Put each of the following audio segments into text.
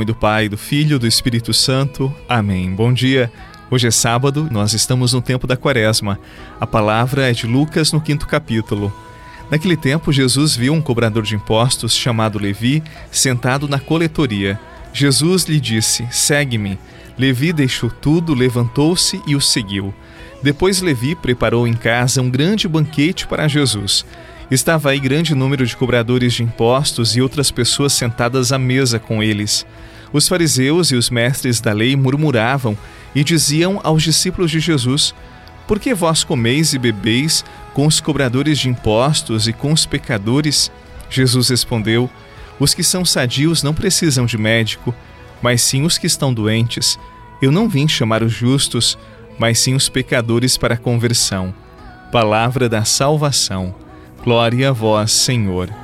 Nome do Pai, do Filho do Espírito Santo. Amém. Bom dia. Hoje é sábado, nós estamos no tempo da quaresma. A palavra é de Lucas no quinto capítulo. Naquele tempo, Jesus viu um cobrador de impostos chamado Levi sentado na coletoria. Jesus lhe disse: Segue-me. Levi deixou tudo, levantou-se e o seguiu. Depois Levi preparou em casa um grande banquete para Jesus. Estava aí grande número de cobradores de impostos e outras pessoas sentadas à mesa com eles. Os fariseus e os mestres da lei murmuravam e diziam aos discípulos de Jesus: Por que vós comeis e bebeis com os cobradores de impostos e com os pecadores? Jesus respondeu: Os que são sadios não precisam de médico, mas sim os que estão doentes. Eu não vim chamar os justos, mas sim os pecadores para a conversão. Palavra da salvação. Glória a vós, Senhor.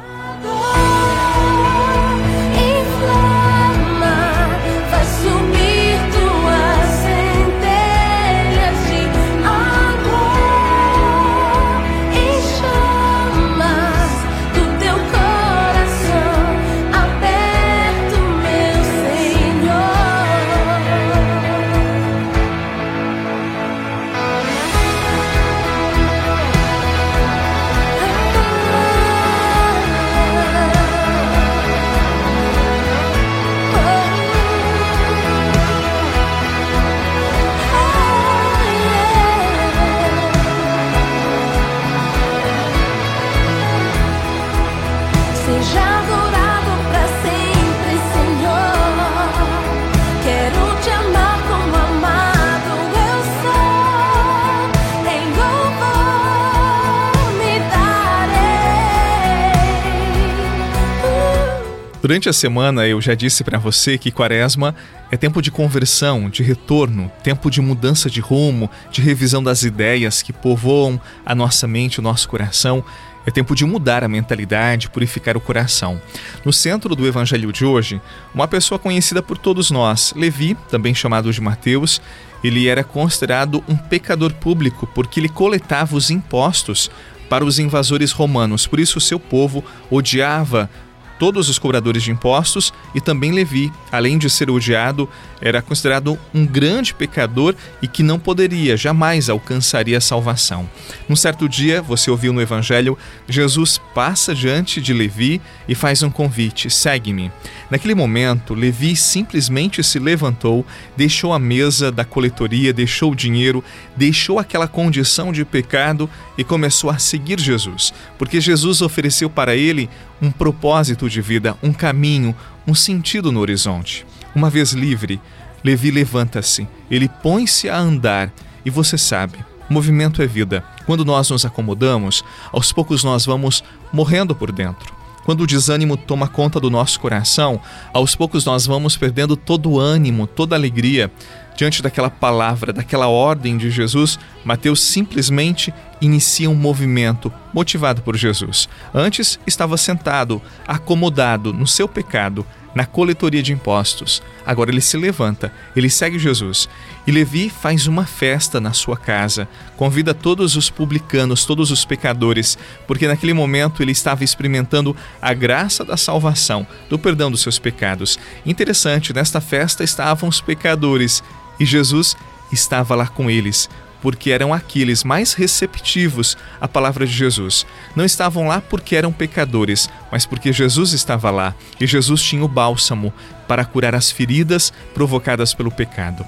Durante a semana eu já disse para você que Quaresma é tempo de conversão, de retorno, tempo de mudança de rumo, de revisão das ideias que povoam a nossa mente, o nosso coração. É tempo de mudar a mentalidade, purificar o coração. No centro do evangelho de hoje, uma pessoa conhecida por todos nós, Levi, também chamado de Mateus, ele era considerado um pecador público porque ele coletava os impostos para os invasores romanos. Por isso, seu povo odiava todos os cobradores de impostos e também Levi, além de ser odiado, era considerado um grande pecador e que não poderia, jamais alcançaria a salvação. Num certo dia, você ouviu no Evangelho, Jesus passa diante de Levi e faz um convite: segue-me. Naquele momento, Levi simplesmente se levantou, deixou a mesa da coletoria, deixou o dinheiro, deixou aquela condição de pecado e começou a seguir Jesus, porque Jesus ofereceu para ele um propósito de vida, um caminho, um sentido no horizonte. Uma vez livre, Levi levanta-se, ele põe-se a andar e você sabe, movimento é vida. Quando nós nos acomodamos, aos poucos nós vamos morrendo por dentro. Quando o desânimo toma conta do nosso coração, aos poucos nós vamos perdendo todo o ânimo, toda a alegria. Diante daquela palavra, daquela ordem de Jesus, Mateus simplesmente inicia um movimento motivado por Jesus. Antes estava sentado, acomodado no seu pecado, na coletoria de impostos. Agora ele se levanta, ele segue Jesus. E Levi faz uma festa na sua casa, convida todos os publicanos, todos os pecadores, porque naquele momento ele estava experimentando a graça da salvação, do perdão dos seus pecados. Interessante, nesta festa estavam os pecadores e Jesus estava lá com eles porque eram aqueles mais receptivos à palavra de Jesus. Não estavam lá porque eram pecadores, mas porque Jesus estava lá e Jesus tinha o bálsamo para curar as feridas provocadas pelo pecado.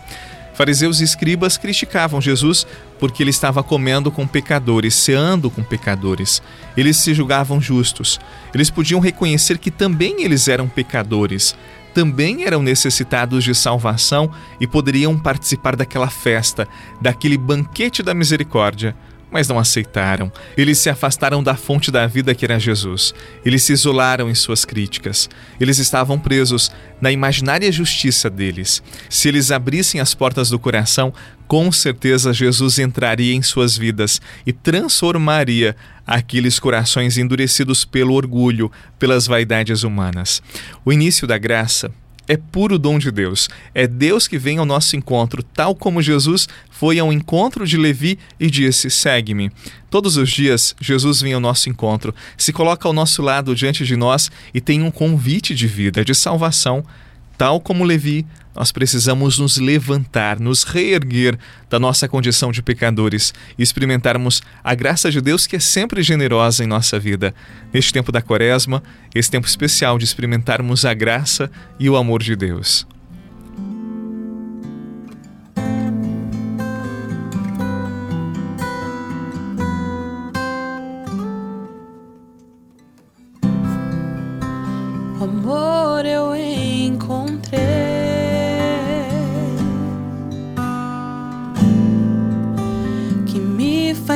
Fariseus e escribas criticavam Jesus porque ele estava comendo com pecadores, ceando com pecadores. Eles se julgavam justos. Eles podiam reconhecer que também eles eram pecadores, também eram necessitados de salvação e poderiam participar daquela festa, daquele banquete da misericórdia, mas não aceitaram. Eles se afastaram da fonte da vida que era Jesus. Eles se isolaram em suas críticas. Eles estavam presos na imaginária justiça deles. Se eles abrissem as portas do coração, com certeza Jesus entraria em suas vidas e transformaria aqueles corações endurecidos pelo orgulho, pelas vaidades humanas. O início da graça é puro dom de Deus. É Deus que vem ao nosso encontro, tal como Jesus foi ao encontro de Levi e disse: Segue-me. Todos os dias, Jesus vem ao nosso encontro, se coloca ao nosso lado diante de nós e tem um convite de vida, de salvação tal como Levi, nós precisamos nos levantar, nos reerguer da nossa condição de pecadores e experimentarmos a graça de Deus que é sempre generosa em nossa vida. Neste tempo da Quaresma, esse tempo especial de experimentarmos a graça e o amor de Deus.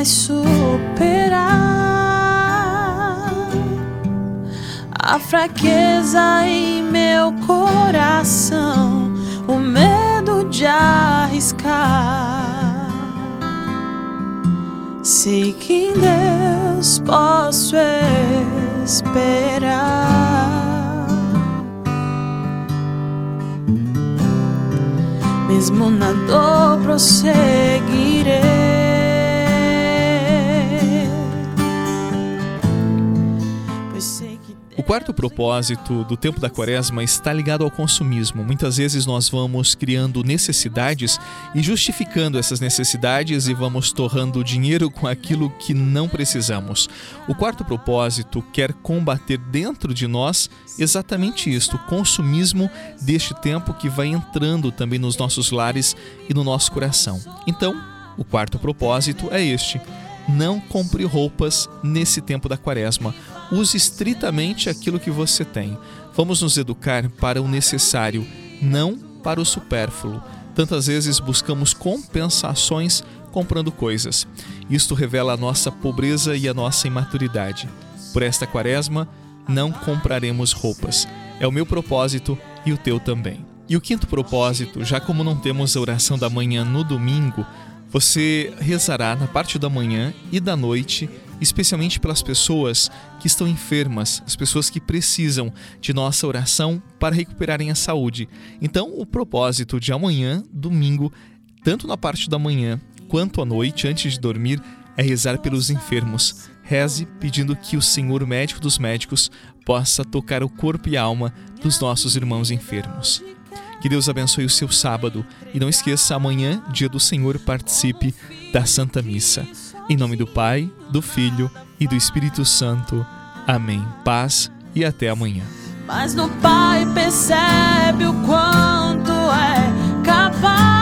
Faz superar a fraqueza em meu coração, o medo de arriscar. Sei que em Deus posso esperar. mesmo na dor prosseguirei. Quarto propósito do tempo da quaresma está ligado ao consumismo. Muitas vezes nós vamos criando necessidades e justificando essas necessidades e vamos torrando dinheiro com aquilo que não precisamos. O quarto propósito quer combater dentro de nós exatamente isto, o consumismo deste tempo que vai entrando também nos nossos lares e no nosso coração. Então, o quarto propósito é este não compre roupas nesse tempo da quaresma. Use estritamente aquilo que você tem. Vamos nos educar para o necessário, não para o supérfluo. Tantas vezes buscamos compensações comprando coisas. Isto revela a nossa pobreza e a nossa imaturidade. Por esta quaresma, não compraremos roupas. É o meu propósito e o teu também. E o quinto propósito, já como não temos a oração da manhã no domingo, você rezará na parte da manhã e da noite, especialmente pelas pessoas que estão enfermas, as pessoas que precisam de nossa oração para recuperarem a saúde. Então, o propósito de amanhã, domingo, tanto na parte da manhã quanto à noite, antes de dormir, é rezar pelos enfermos. Reze pedindo que o Senhor médico dos médicos possa tocar o corpo e a alma dos nossos irmãos enfermos. Que Deus abençoe o seu sábado e não esqueça, amanhã, dia do Senhor, participe da Santa Missa. Em nome do Pai, do Filho e do Espírito Santo. Amém. Paz e até amanhã. Mas no Pai percebe o quanto é capaz.